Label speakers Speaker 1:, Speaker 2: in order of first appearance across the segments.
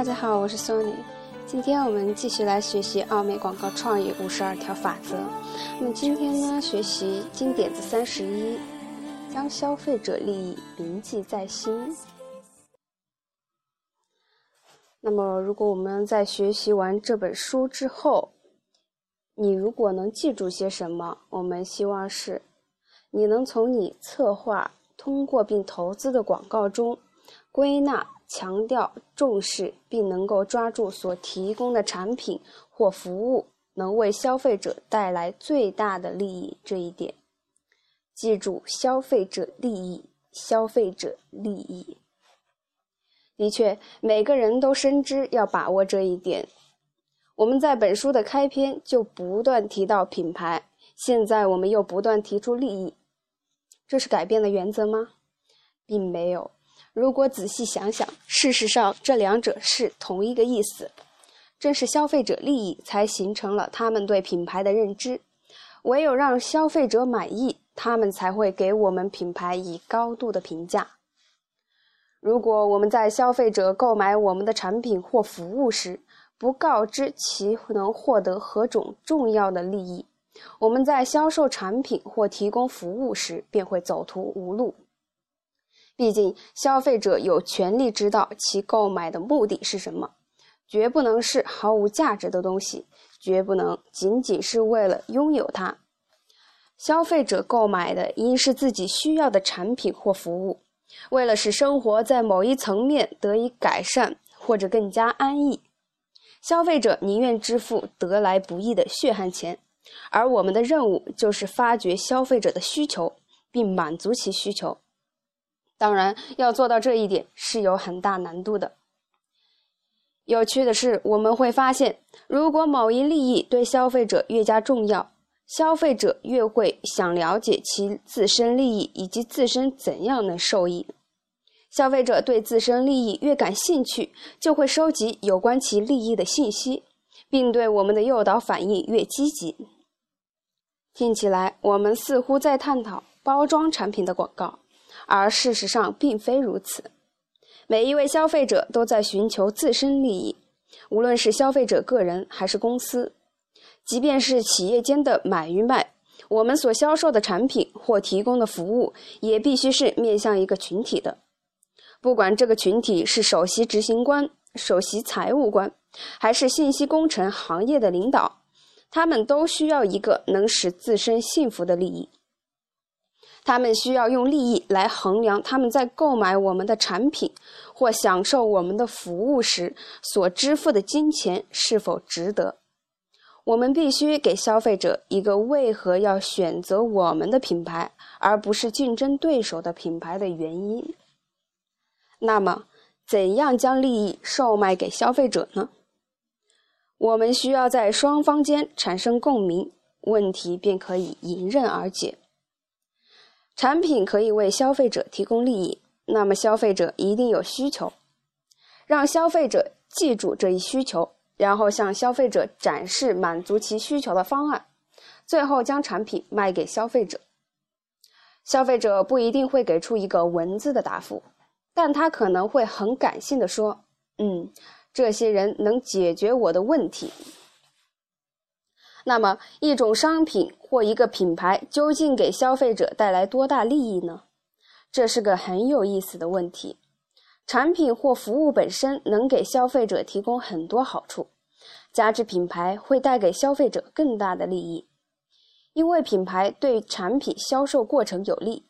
Speaker 1: 大家好，我是 Sony。今天我们继续来学习奥美广告创意五十二条法则。那么今天呢，学习金点子三十一，将消费者利益铭记在心。那么，如果我们在学习完这本书之后，你如果能记住些什么，我们希望是你能从你策划、通过并投资的广告中归纳。强调重视，并能够抓住所提供的产品或服务能为消费者带来最大的利益这一点。记住，消费者利益，消费者利益。的确，每个人都深知要把握这一点。我们在本书的开篇就不断提到品牌，现在我们又不断提出利益，这是改变的原则吗？并没有。如果仔细想想，事实上这两者是同一个意思。正是消费者利益才形成了他们对品牌的认知。唯有让消费者满意，他们才会给我们品牌以高度的评价。如果我们在消费者购买我们的产品或服务时，不告知其能获得何种重要的利益，我们在销售产品或提供服务时便会走投无路。毕竟，消费者有权利知道其购买的目的是什么，绝不能是毫无价值的东西，绝不能仅仅是为了拥有它。消费者购买的应是自己需要的产品或服务，为了使生活在某一层面得以改善或者更加安逸，消费者宁愿支付得来不易的血汗钱，而我们的任务就是发掘消费者的需求，并满足其需求。当然，要做到这一点是有很大难度的。有趣的是，我们会发现，如果某一利益对消费者越加重要，消费者越会想了解其自身利益以及自身怎样能受益。消费者对自身利益越感兴趣，就会收集有关其利益的信息，并对我们的诱导反应越积极。听起来，我们似乎在探讨包装产品的广告。而事实上并非如此，每一位消费者都在寻求自身利益，无论是消费者个人还是公司，即便是企业间的买与卖，我们所销售的产品或提供的服务也必须是面向一个群体的，不管这个群体是首席执行官、首席财务官，还是信息工程行业的领导，他们都需要一个能使自身幸福的利益。他们需要用利益来衡量他们在购买我们的产品或享受我们的服务时所支付的金钱是否值得。我们必须给消费者一个为何要选择我们的品牌而不是竞争对手的品牌的原因。那么，怎样将利益售卖给消费者呢？我们需要在双方间产生共鸣，问题便可以迎刃而解。产品可以为消费者提供利益，那么消费者一定有需求。让消费者记住这一需求，然后向消费者展示满足其需求的方案，最后将产品卖给消费者。消费者不一定会给出一个文字的答复，但他可能会很感性的说：“嗯，这些人能解决我的问题。”那么，一种商品或一个品牌究竟给消费者带来多大利益呢？这是个很有意思的问题。产品或服务本身能给消费者提供很多好处，加之品牌会带给消费者更大的利益，因为品牌对产品销售过程有利。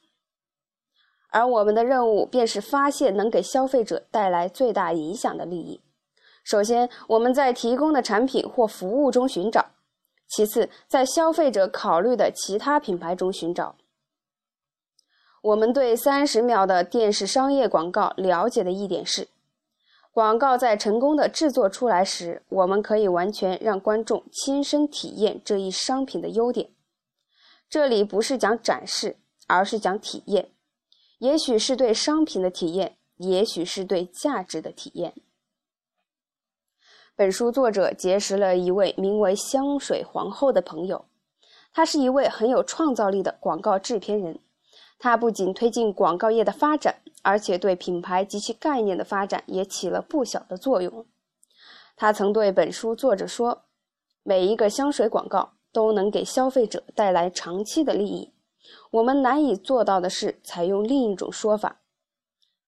Speaker 1: 而我们的任务便是发现能给消费者带来最大影响的利益。首先，我们在提供的产品或服务中寻找。其次，在消费者考虑的其他品牌中寻找。我们对三十秒的电视商业广告了解的一点是：广告在成功的制作出来时，我们可以完全让观众亲身体验这一商品的优点。这里不是讲展示，而是讲体验，也许是对商品的体验，也许是对价值的体验。本书作者结识了一位名为“香水皇后”的朋友，他是一位很有创造力的广告制片人。他不仅推进广告业的发展，而且对品牌及其概念的发展也起了不小的作用。他曾对本书作者说：“每一个香水广告都能给消费者带来长期的利益。我们难以做到的是采用另一种说法：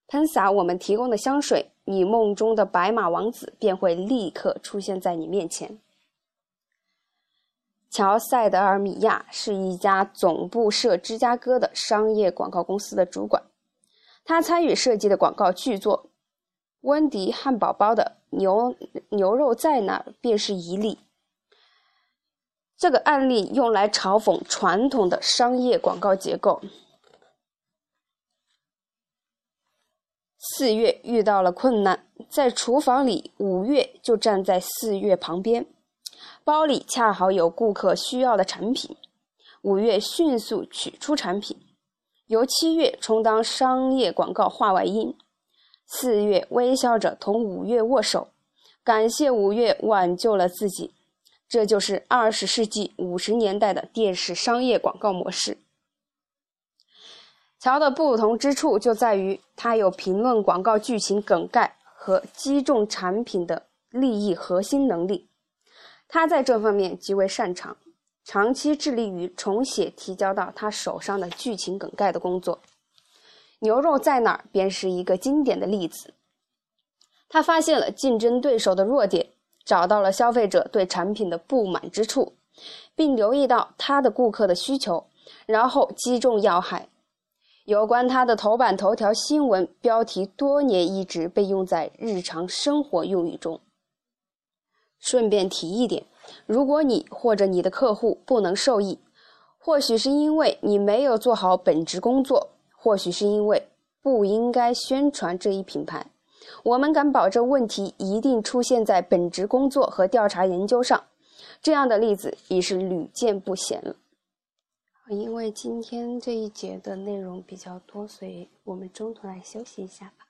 Speaker 1: 喷洒我们提供的香水，你梦中的白马王子便会立刻出现在你面前。”乔·塞德尔米亚是一家总部设芝加哥的商业广告公司的主管，他参与设计的广告剧作。温迪汉堡包的牛牛肉在哪儿便是一例。这个案例用来嘲讽传统的商业广告结构。四月遇到了困难，在厨房里，五月就站在四月旁边。包里恰好有顾客需要的产品，五月迅速取出产品，由七月充当商业广告话外音。四月微笑着同五月握手，感谢五月挽救了自己。这就是二十世纪五十年代的电视商业广告模式。乔的不同之处就在于，他有评论广告剧情梗概和击中产品的利益核心能力。他在这方面极为擅长，长期致力于重写提交到他手上的剧情梗概的工作。牛肉在哪儿便是一个经典的例子。他发现了竞争对手的弱点，找到了消费者对产品的不满之处，并留意到他的顾客的需求，然后击中要害。有关他的头版头条新闻标题多年一直被用在日常生活用语中。顺便提一点，如果你或者你的客户不能受益，或许是因为你没有做好本职工作。或许是因为不应该宣传这一品牌，我们敢保证问题一定出现在本职工作和调查研究上。这样的例子已是屡见不鲜了。因为今天这一节的内容比较多，所以我们中途来休息一下吧。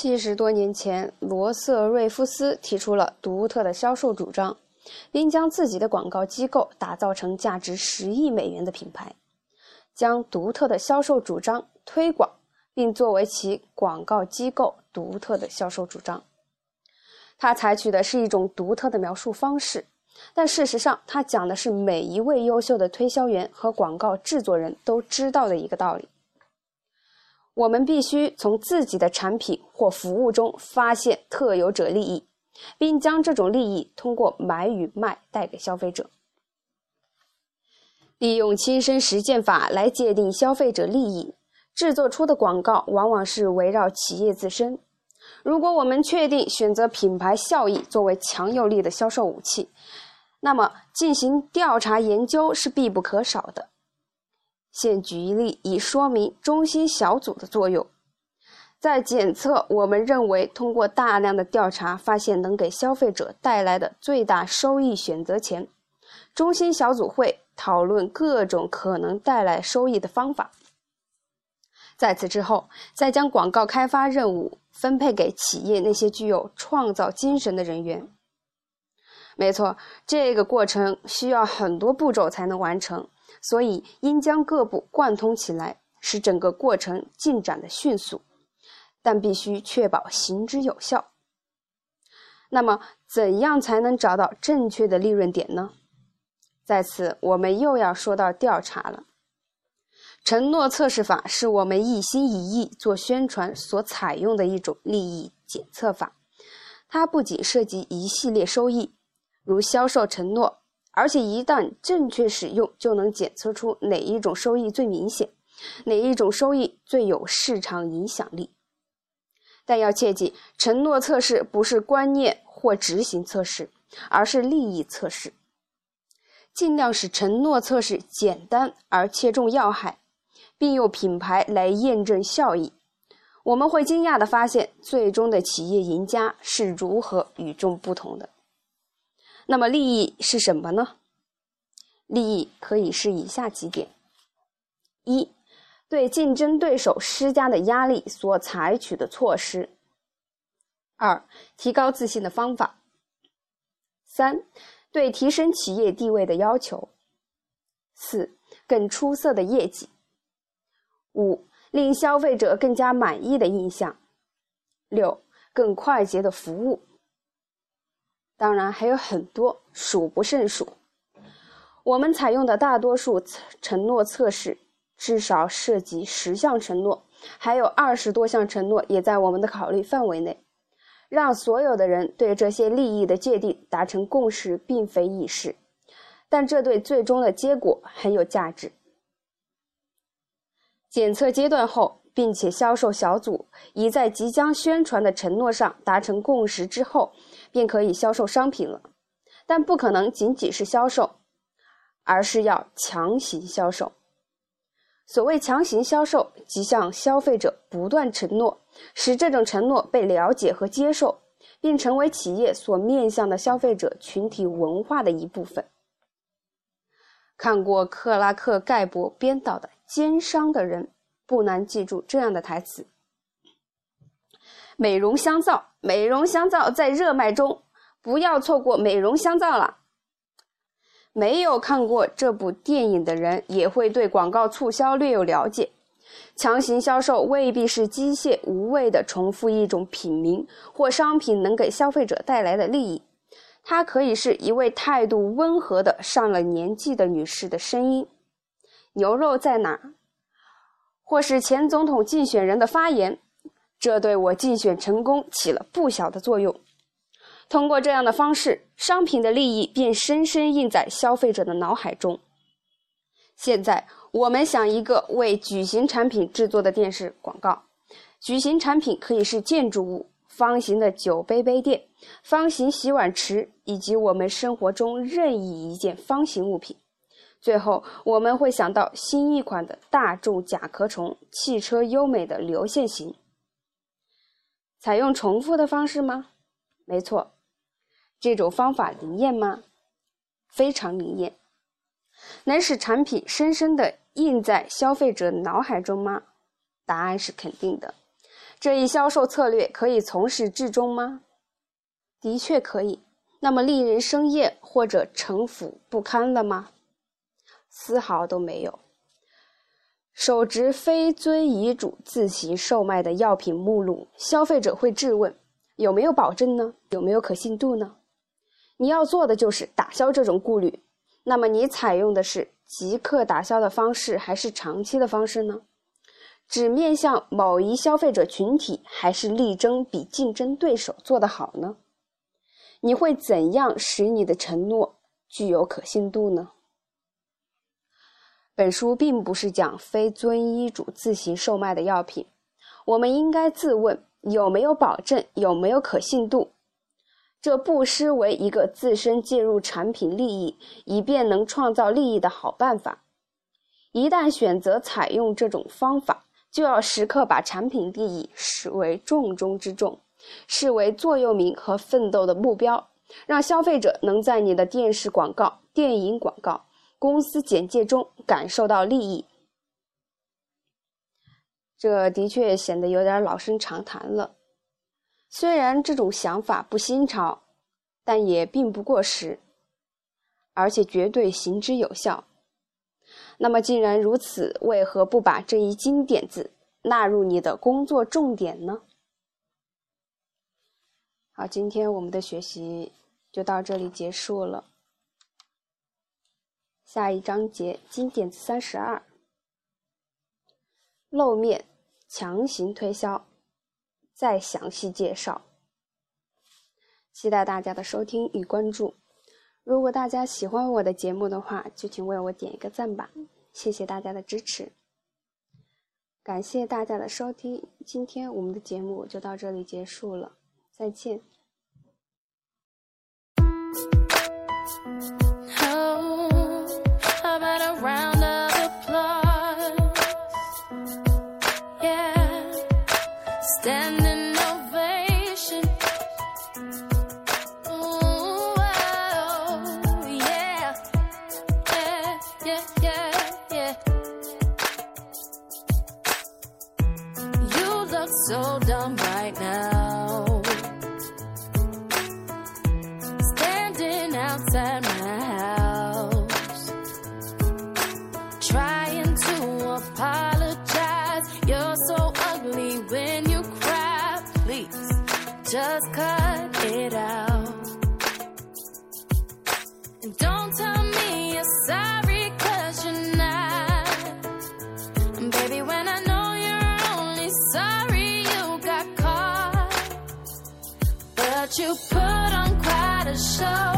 Speaker 1: 七十多年前，罗瑟瑞夫斯提出了独特的销售主张，并将自己的广告机构打造成价值十亿美元的品牌，将独特的销售主张推广，并作为其广告机构独特的销售主张。他采取的是一种独特的描述方式，但事实上，他讲的是每一位优秀的推销员和广告制作人都知道的一个道理。我们必须从自己的产品或服务中发现特有者利益，并将这种利益通过买与卖带给消费者。利用亲身实践法来界定消费者利益，制作出的广告往往是围绕企业自身。如果我们确定选择品牌效益作为强有力的销售武器，那么进行调查研究是必不可少的。现举一例，以说明中心小组的作用。在检测我们认为通过大量的调查发现能给消费者带来的最大收益选择前，中心小组会讨论各种可能带来收益的方法。在此之后，再将广告开发任务分配给企业那些具有创造精神的人员。没错，这个过程需要很多步骤才能完成。所以，应将各部贯通起来，使整个过程进展的迅速，但必须确保行之有效。那么，怎样才能找到正确的利润点呢？在此，我们又要说到调查了。承诺测试法是我们一心一意做宣传所采用的一种利益检测法。它不仅涉及一系列收益，如销售承诺，而且一旦正确使用，就能检测出哪一种收益最明显，哪一种收益最有市场影响力。但要切记，承诺测试不是观念或执行测试，而是利益测试。尽量使承诺测试简单而切中要害。并用品牌来验证效益，我们会惊讶地发现，最终的企业赢家是如何与众不同的。那么，利益是什么呢？利益可以是以下几点：一、对竞争对手施加的压力所采取的措施；二、提高自信的方法；三、对提升企业地位的要求；四、更出色的业绩。五、令消费者更加满意的印象；六、更快捷的服务。当然还有很多，数不胜数。我们采用的大多数承诺测试，至少涉及十项承诺，还有二十多项承诺也在我们的考虑范围内。让所有的人对这些利益的界定达成共识，并非易事，但这对最终的结果很有价值。检测阶段后，并且销售小组已在即将宣传的承诺上达成共识之后，便可以销售商品了。但不可能仅仅是销售，而是要强行销售。所谓强行销售，即向消费者不断承诺，使这种承诺被了解和接受，并成为企业所面向的消费者群体文化的一部分。看过克拉克·盖博编导的。奸商的人不难记住这样的台词：“美容香皂，美容香皂在热卖中，不要错过美容香皂了。”没有看过这部电影的人也会对广告促销略有了解。强行销售未必是机械无谓的重复一种品名或商品能给消费者带来的利益，它可以是一位态度温和的上了年纪的女士的声音。牛肉在哪？或是前总统竞选人的发言，这对我竞选成功起了不小的作用。通过这样的方式，商品的利益便深深印在消费者的脑海中。现在，我们想一个为矩形产品制作的电视广告。矩形产品可以是建筑物、方形的酒杯杯垫、方形洗碗池，以及我们生活中任意一件方形物品。最后，我们会想到新一款的大众甲壳虫汽车，优美的流线型。采用重复的方式吗？没错。这种方法灵验吗？非常灵验。能使产品深深的印在消费者脑海中吗？答案是肯定的。这一销售策略可以从始至终吗？的确可以。那么令人生厌或者城府不堪了吗？丝毫都没有。手执非遵遗嘱自行售卖的药品目录，消费者会质问：有没有保证呢？有没有可信度呢？你要做的就是打消这种顾虑。那么你采用的是即刻打消的方式，还是长期的方式呢？只面向某一消费者群体，还是力争比竞争对手做得好呢？你会怎样使你的承诺具有可信度呢？本书并不是讲非遵医嘱自行售卖的药品，我们应该自问有没有保证，有没有可信度。这不失为一个自身介入产品利益，以便能创造利益的好办法。一旦选择采用这种方法，就要时刻把产品利益视为重中之重，视为座右铭和奋斗的目标，让消费者能在你的电视广告、电影广告。公司简介中感受到利益，这的确显得有点老生常谈了。虽然这种想法不新潮，但也并不过时，而且绝对行之有效。那么，既然如此，为何不把这一金点子纳入你的工作重点呢？好，今天我们的学习就到这里结束了。下一章节金点子三十二，露面强行推销，再详细介绍。期待大家的收听与关注。如果大家喜欢我的节目的话，就请为我点一个赞吧，谢谢大家的支持。感谢大家的收听，今天我们的节目就到这里结束了，再见。
Speaker 2: And. Just cut it out. And don't tell me you're sorry, cause you're not. And baby, when I know you're only sorry you got caught, but you put on quite a show.